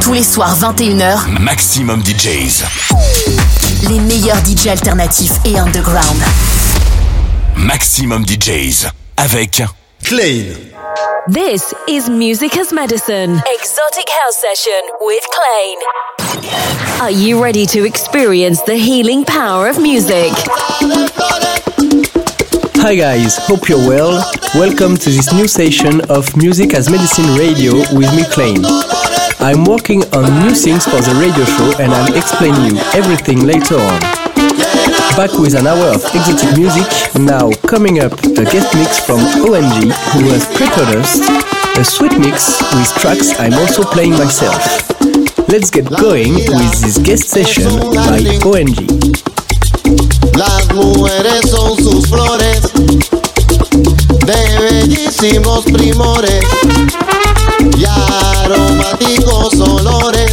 Tous les soirs 21h, Maximum DJs. Les meilleurs DJs alternatifs et underground. Maximum DJs avec Clean. This is Music as Medicine. Exotic House Session with Klein. Are you ready to experience the healing power of music? Hi guys, hope you're well. Welcome to this new session of Music as Medicine Radio with me, Klein. I'm working on new things for the radio show and I'll explain you everything later on. Back with an hour of exotic music, now coming up a guest mix from OMG who has prepared us, a sweet mix with tracks I'm also playing myself. Let's get going with this guest session by OMG. Las mujeres son sus flores, de bellísimos primores y aromáticos olores.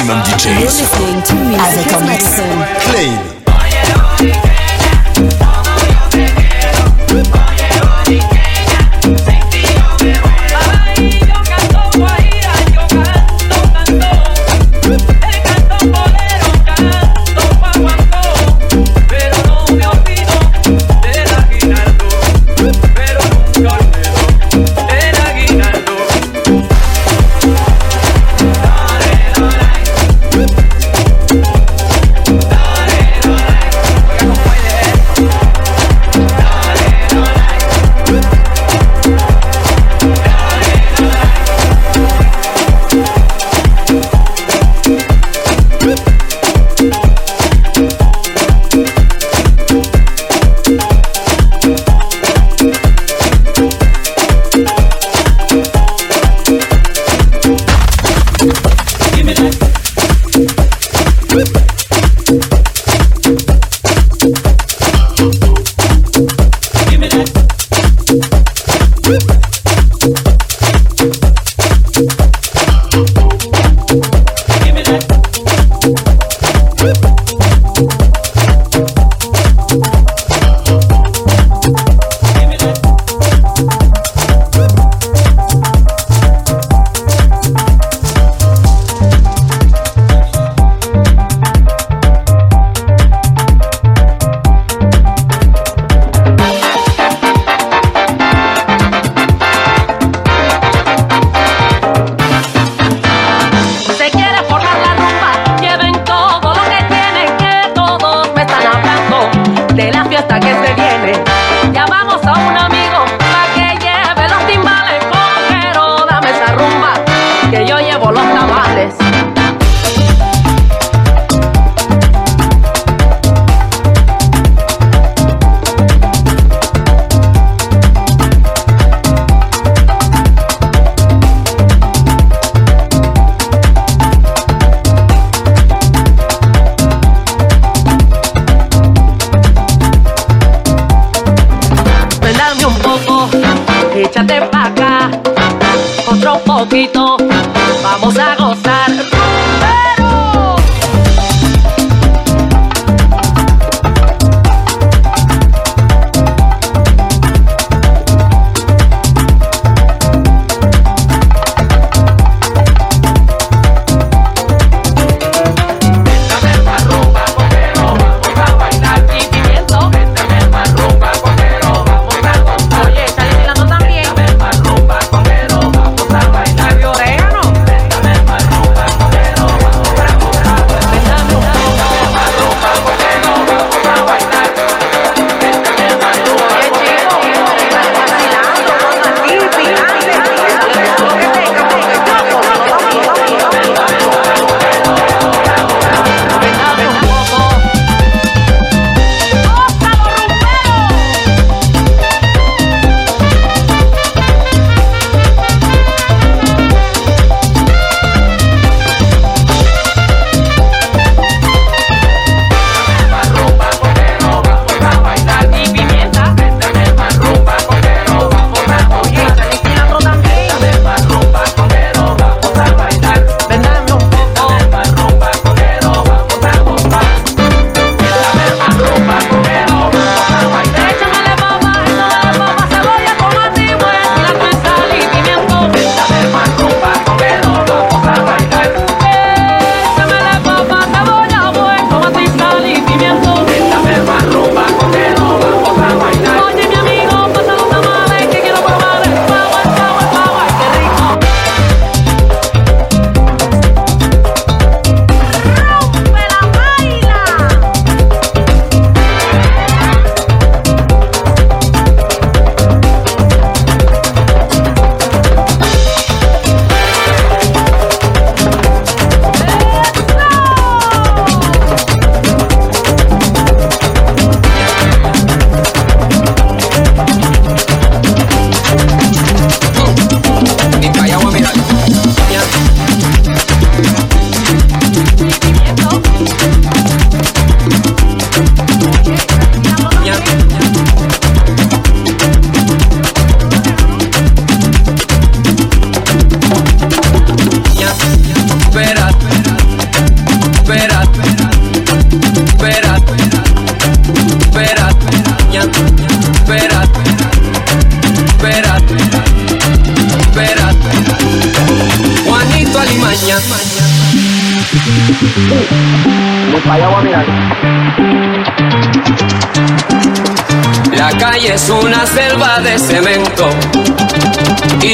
Se quiere formar la rumba, lleven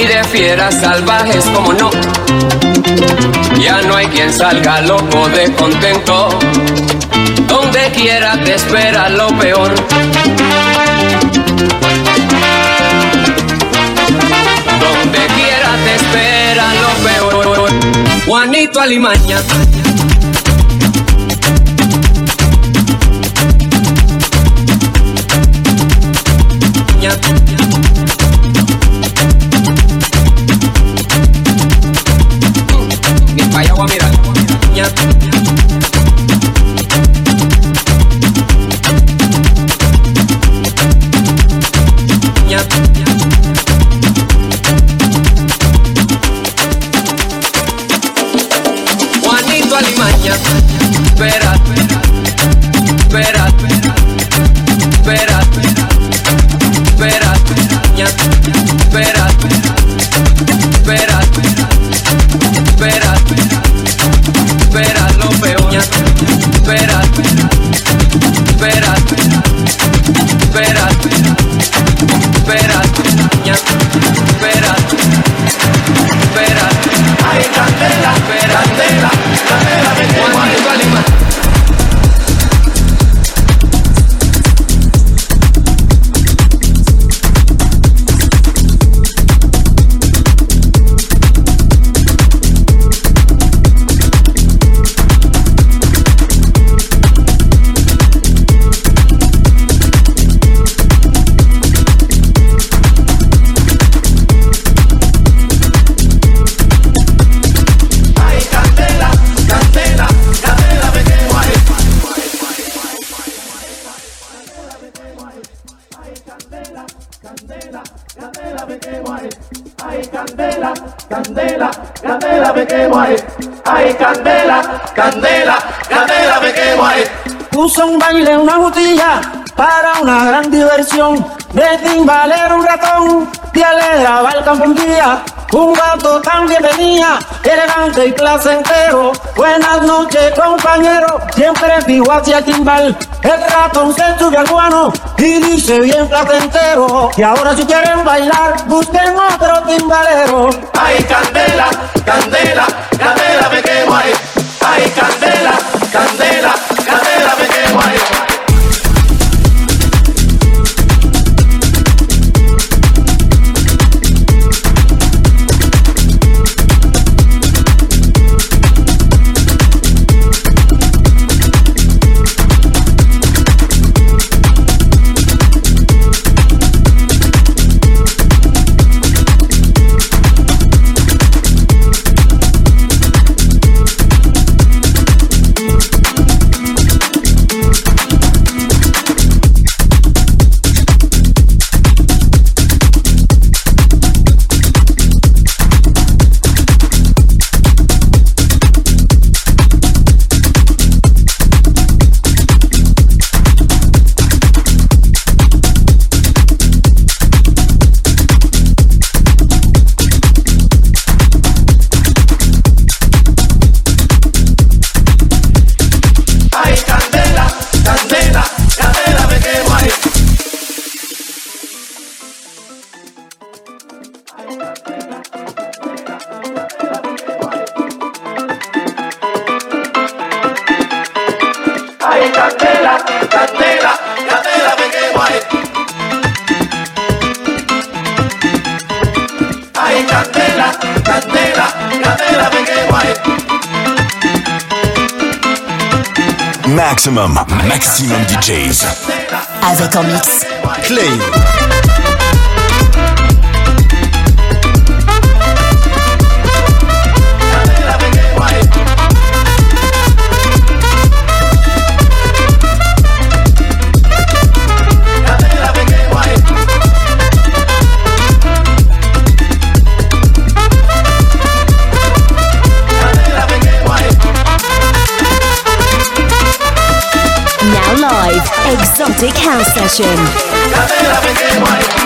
de fieras salvajes como no. Ya no hay quien salga loco de contento. Donde quiera te espera lo peor. Donde quiera te espera lo peor. Juanito Alimaña. candela me quemo ahí, ay candela, candela, candela me quemo ahí. Usa un baile, una botilla para una gran diversión. De timbalero un ratón, te alegraba el campo un día un gato también venía, elegante y placentero. Buenas noches, compañero, siempre fijo hacia el timbal. El ratón se sube al guano y dice bien placentero. Y ahora si quieren bailar, busquen otro timbalero. Ay, candela, candela, candela, me. Ay, candela, candela, candela, me quemo. Maxximum, maximum DJs. Avec en mix. Clain. Exotic House Session.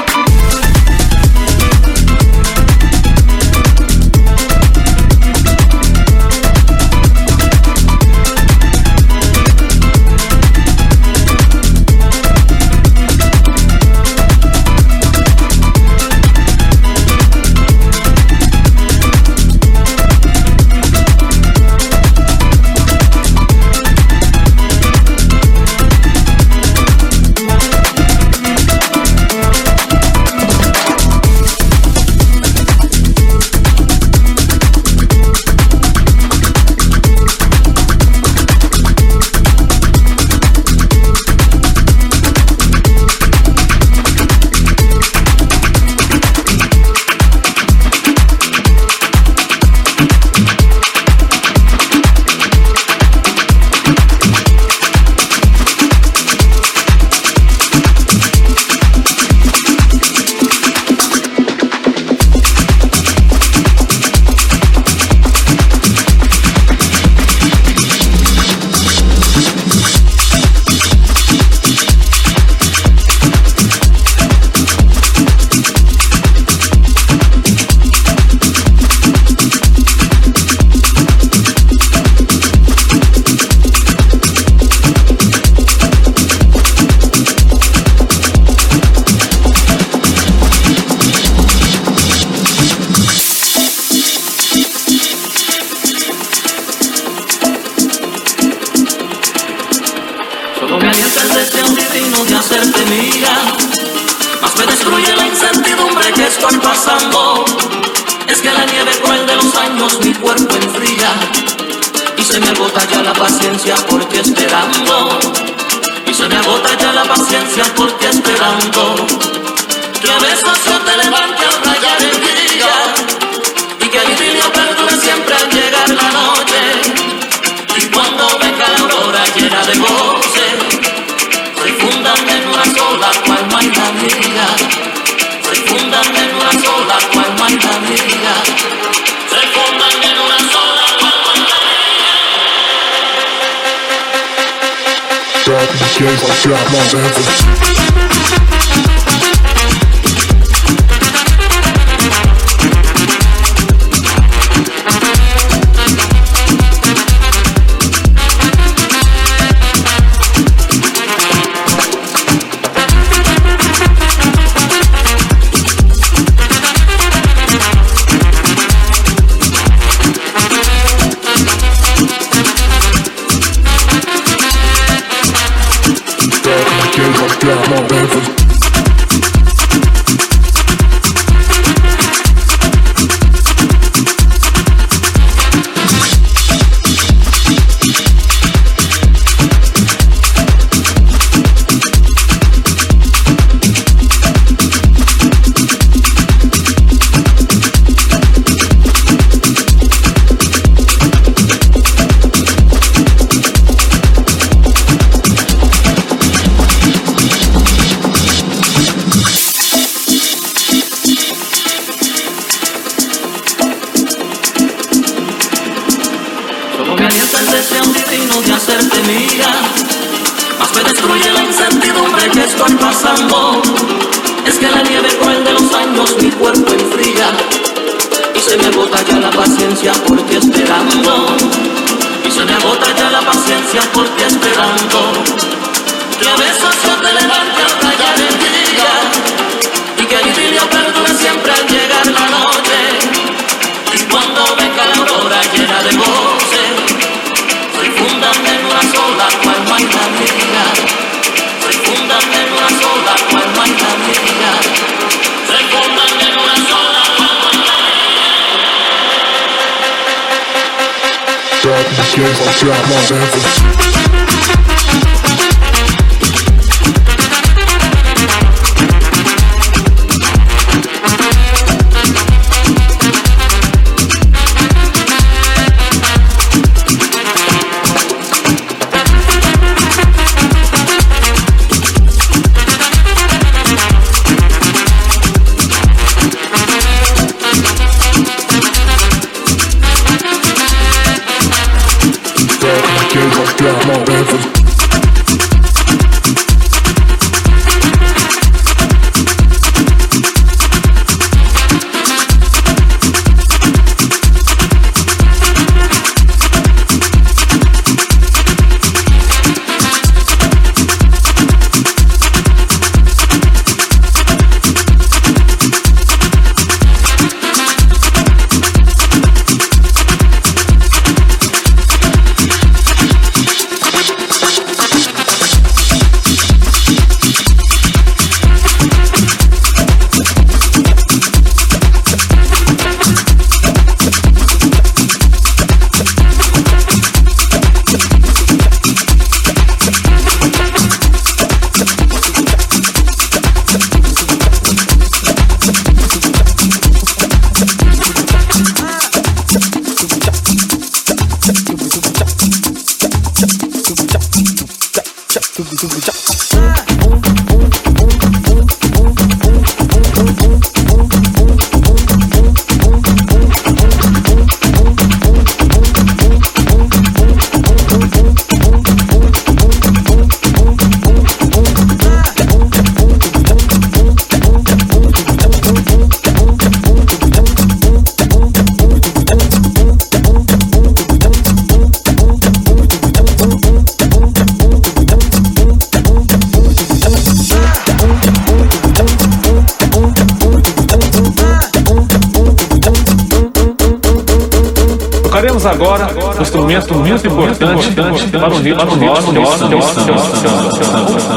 Ouviremos agora um instrumento muito importante para o nosso nosso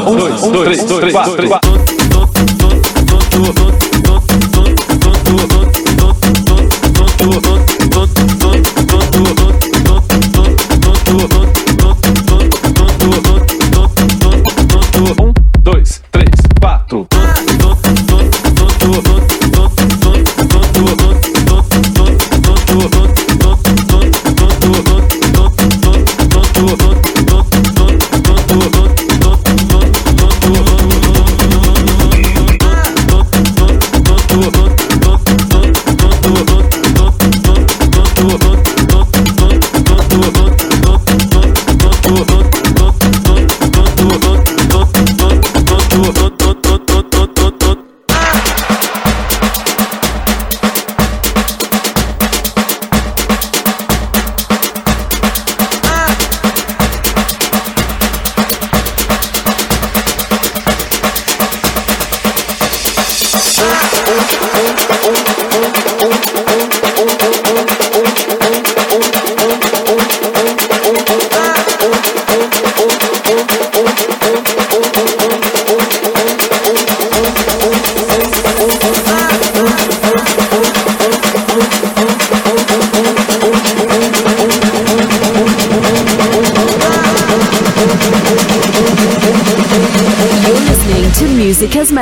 Um, dois, dois, três, quatro,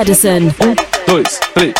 Medicine. Um, dois, três,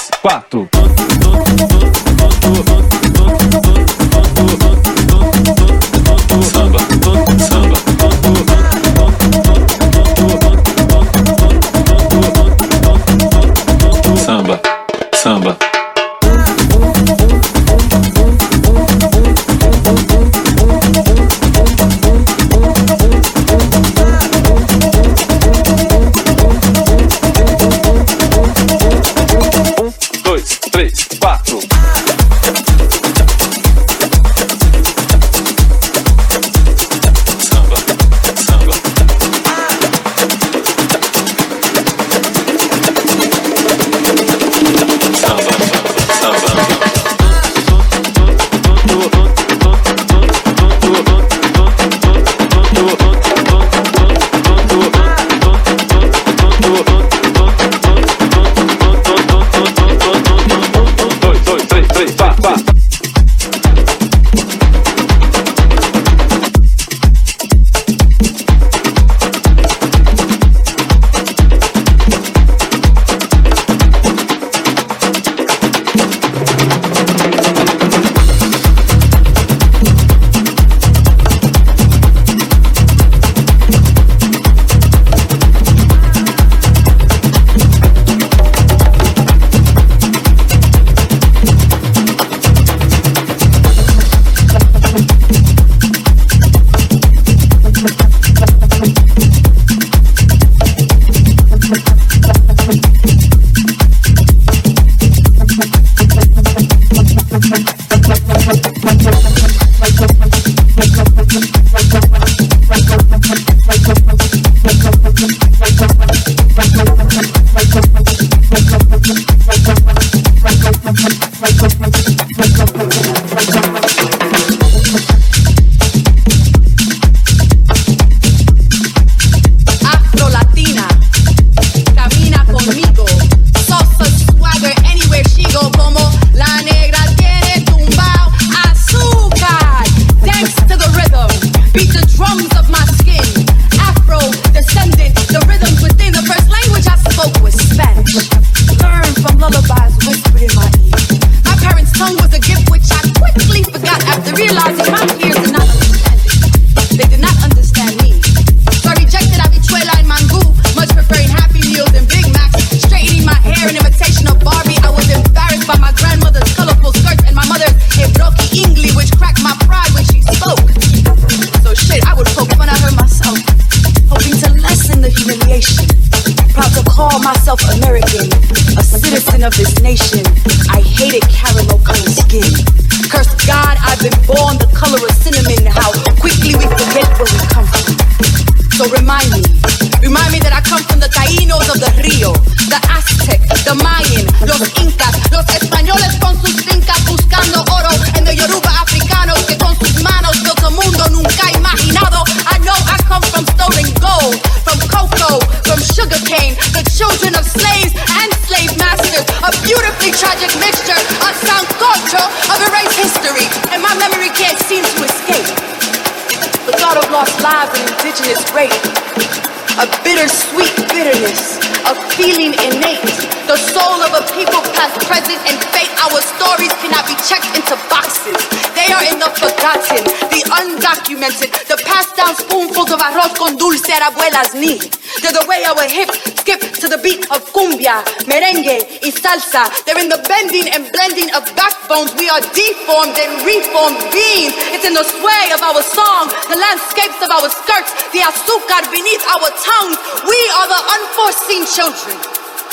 abuelas need. They're the way our hips skip to the beat of cumbia, merengue, y salsa. They're in the bending and blending of backbones. We are deformed and reformed beings. It's in the sway of our song, the landscapes of our skirts, the azúcar beneath our tongues. We are the unforeseen children.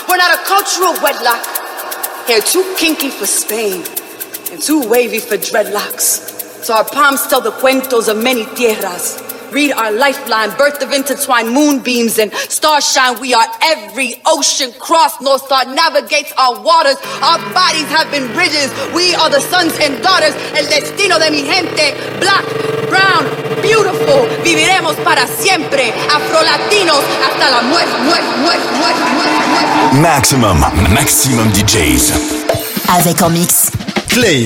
We're not a cultural wedlock. Hair too kinky for Spain and too wavy for dreadlocks. So our palms tell the cuentos of many tierras. Read our lifeline, birth of intertwined moonbeams and starshine. We are every ocean crossed. North Star navigates our waters. Our bodies have been bridges. We are the sons and daughters. El destino de mi gente. Black, brown, beautiful. Viviremos para siempre. Afro-latinos hasta la muerte, muerte, muerte, muerte, muerte. Maxximum, Maxximum DJs. Avec en mix. Clain.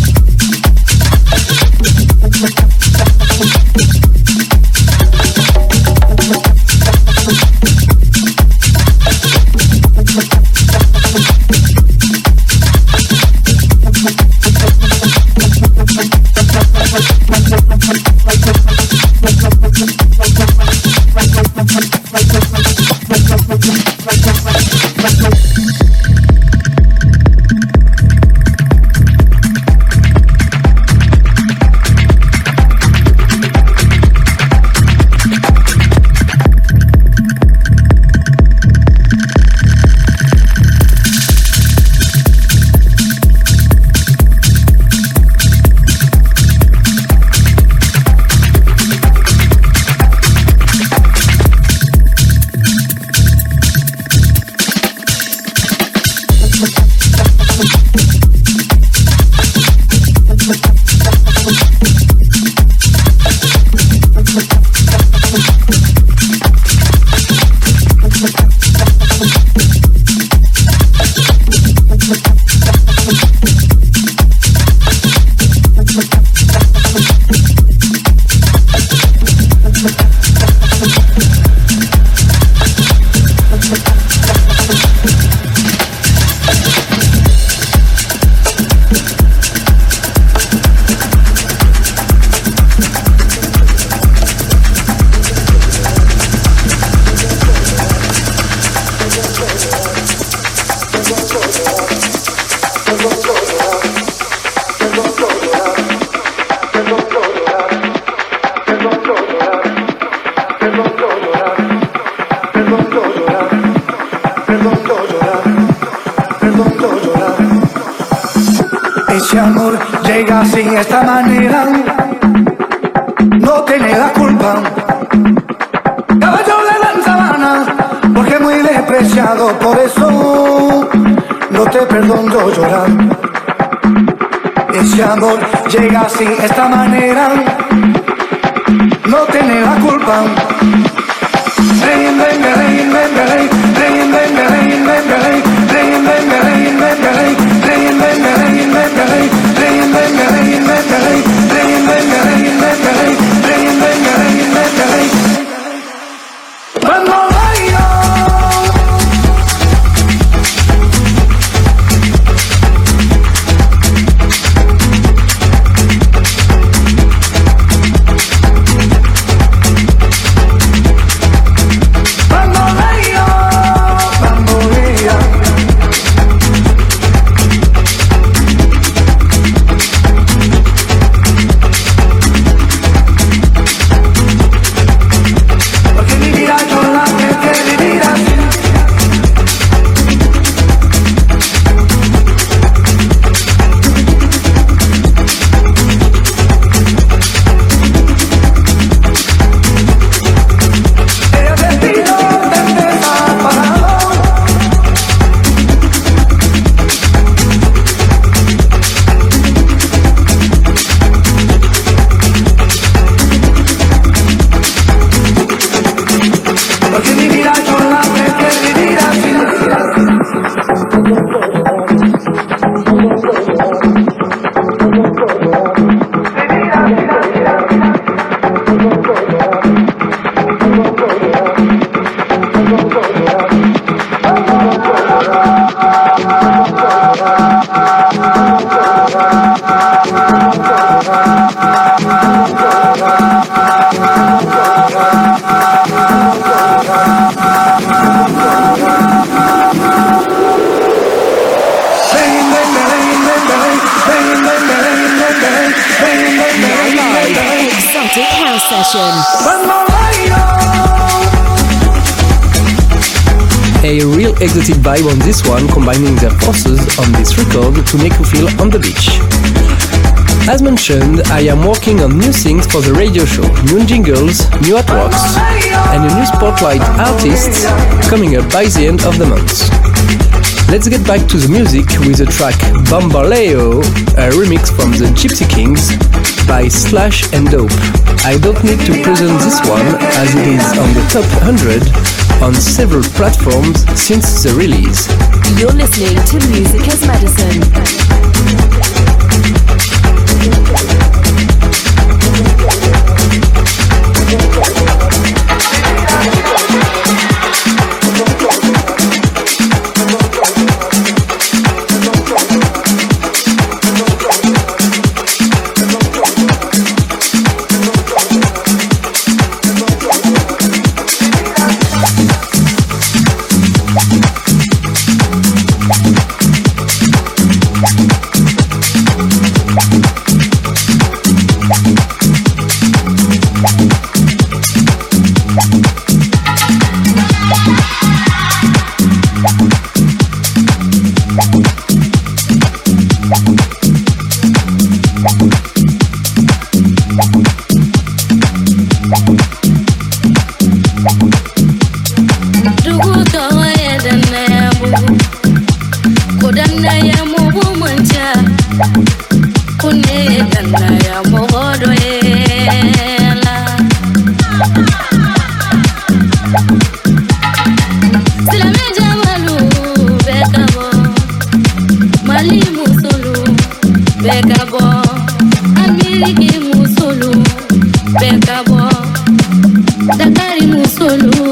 to make you feel on the beach. As mentioned, I am working on new things for the radio show, new jingles, new artworks, and a new spotlight artist coming up by the end of the month. Let's get back to the music with the track Bambaleo, a remix from the Gypsy Kings by Slash and Dope. I don't need to present this one as it is on the top 100 on several platforms since the release. You're listening to Music as Medicine. solo.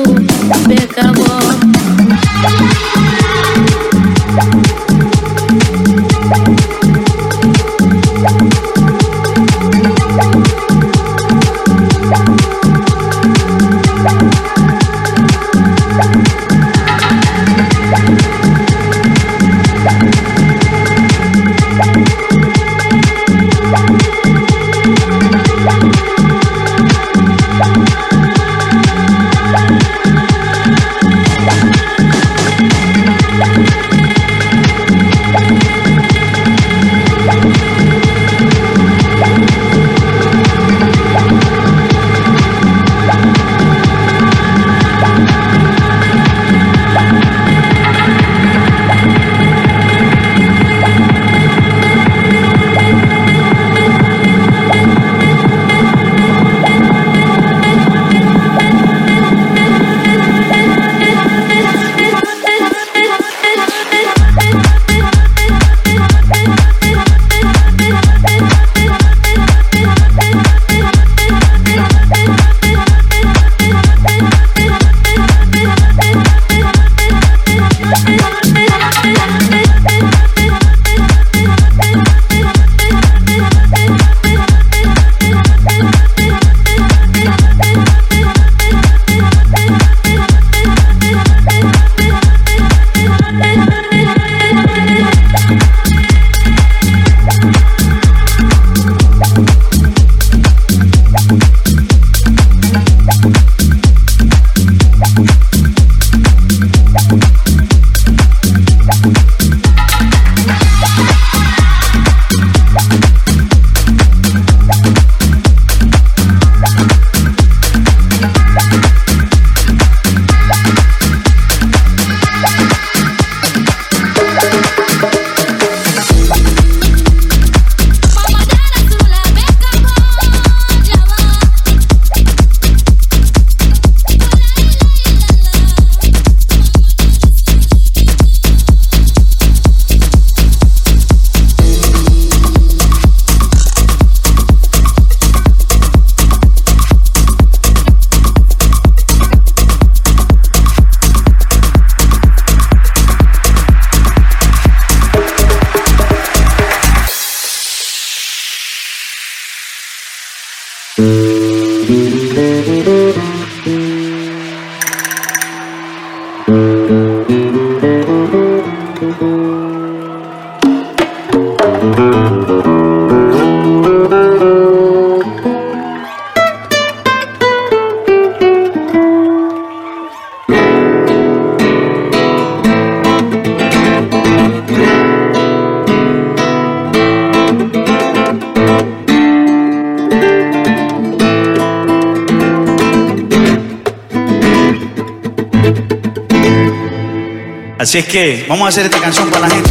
Así es que vamos a hacer esta canción para la gente.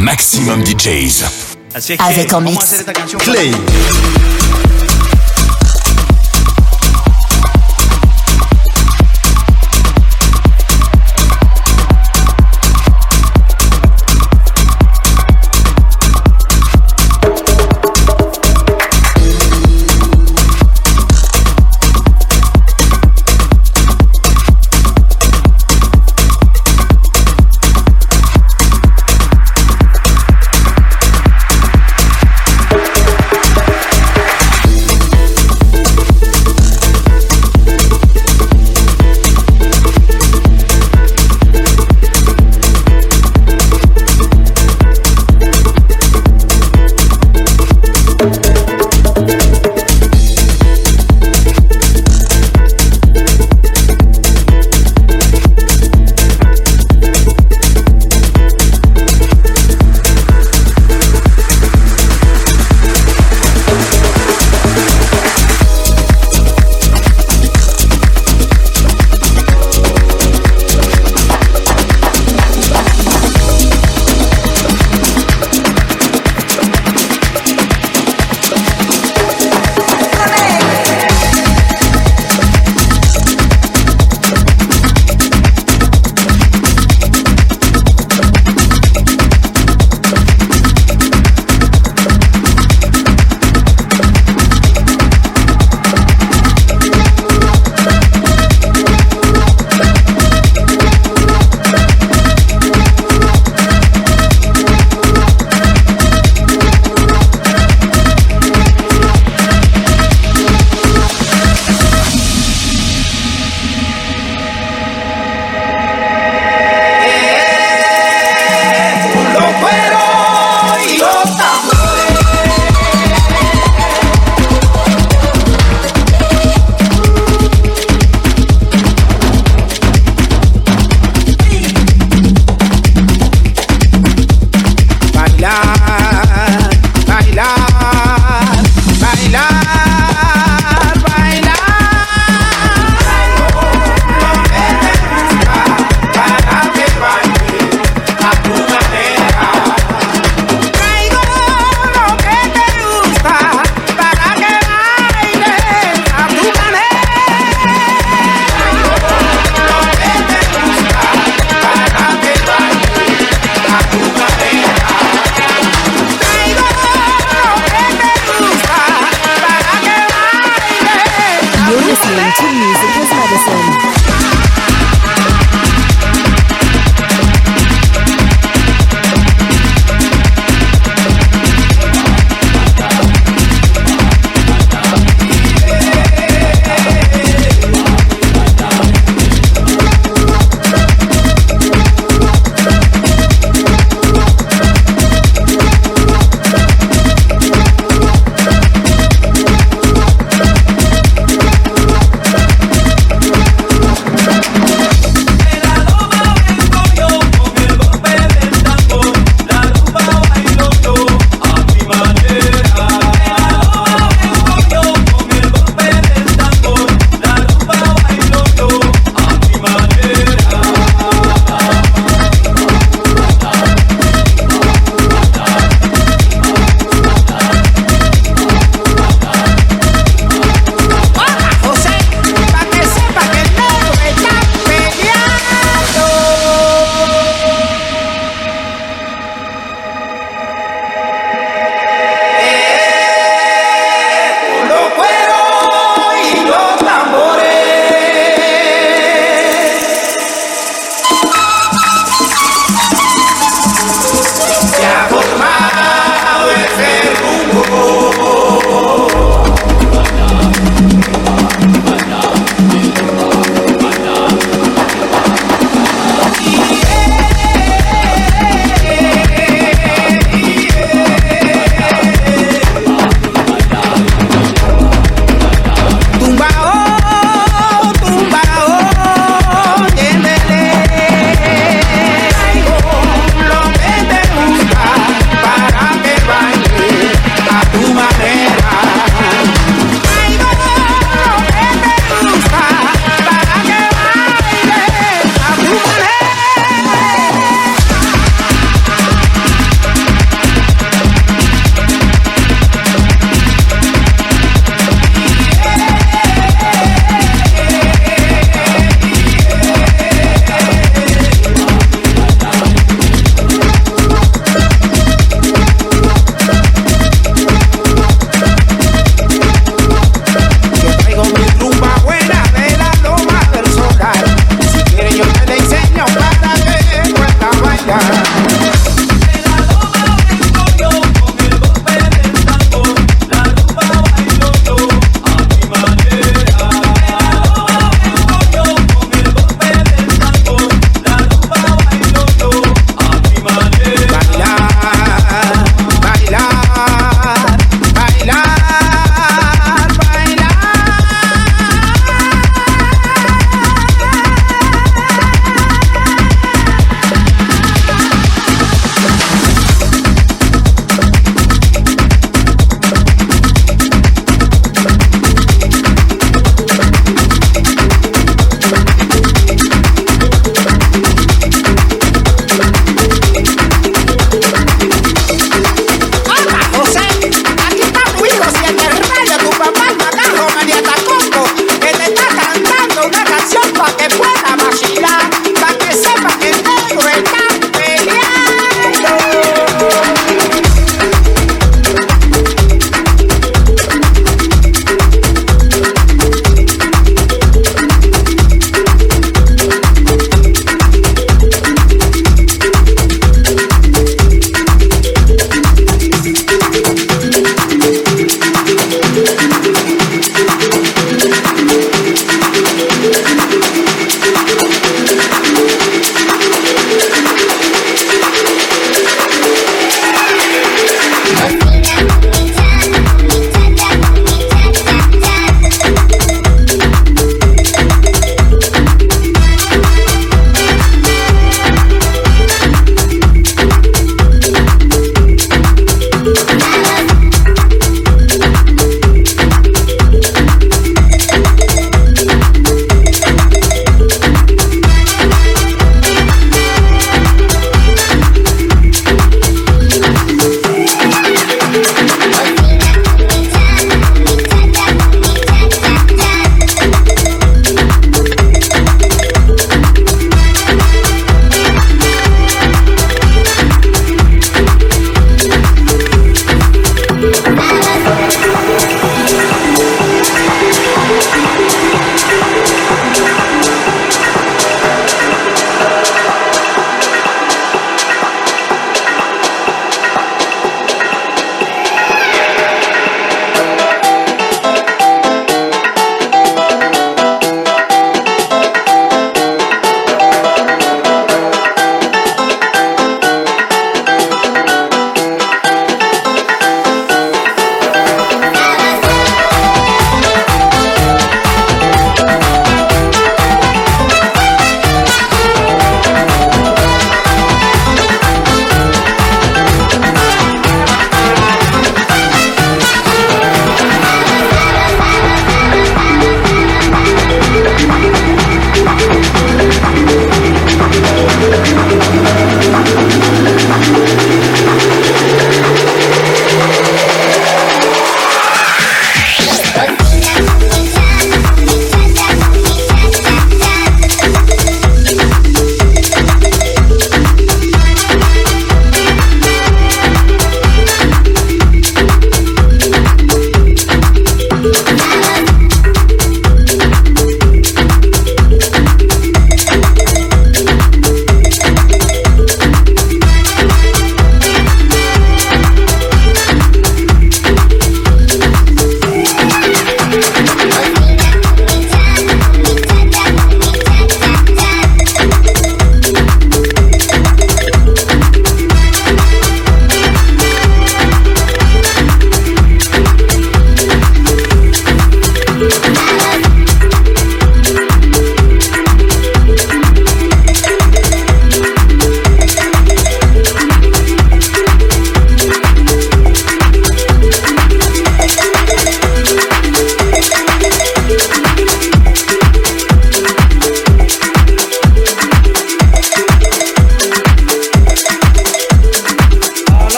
Maxximum, Maxximum DJs. Así es que Avec en vamos mix. a hacer esta canción. Clain.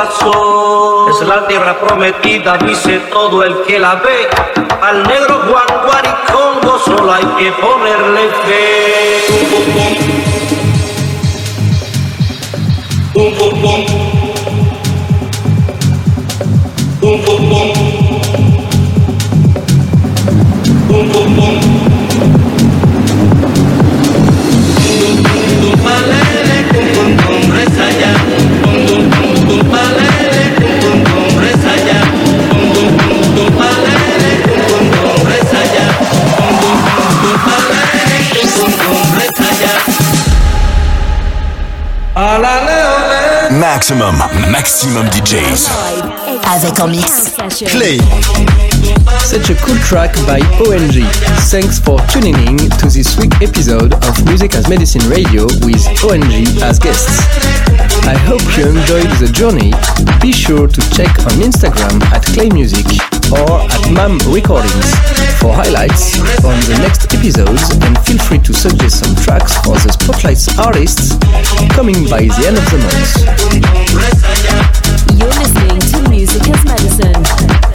Es la tierra prometida, dice todo el que la ve. Al negro Juan Guaricongo solo hay que ponerle fe. Maxximum, Maxximum DJs. Avec en mix. Clain. Such a cool track by ONG. Thanks for tuning in to this week's episode of Music as Medicine Radio with ONG as guests. I hope you enjoyed the journey. Be sure to check on Instagram at Clain Music or at MAM Recordings for highlights on the next episodes and feel free to suggest some tracks for the Spotlights artists coming by the end of the month. You're listening to Music as Medicine.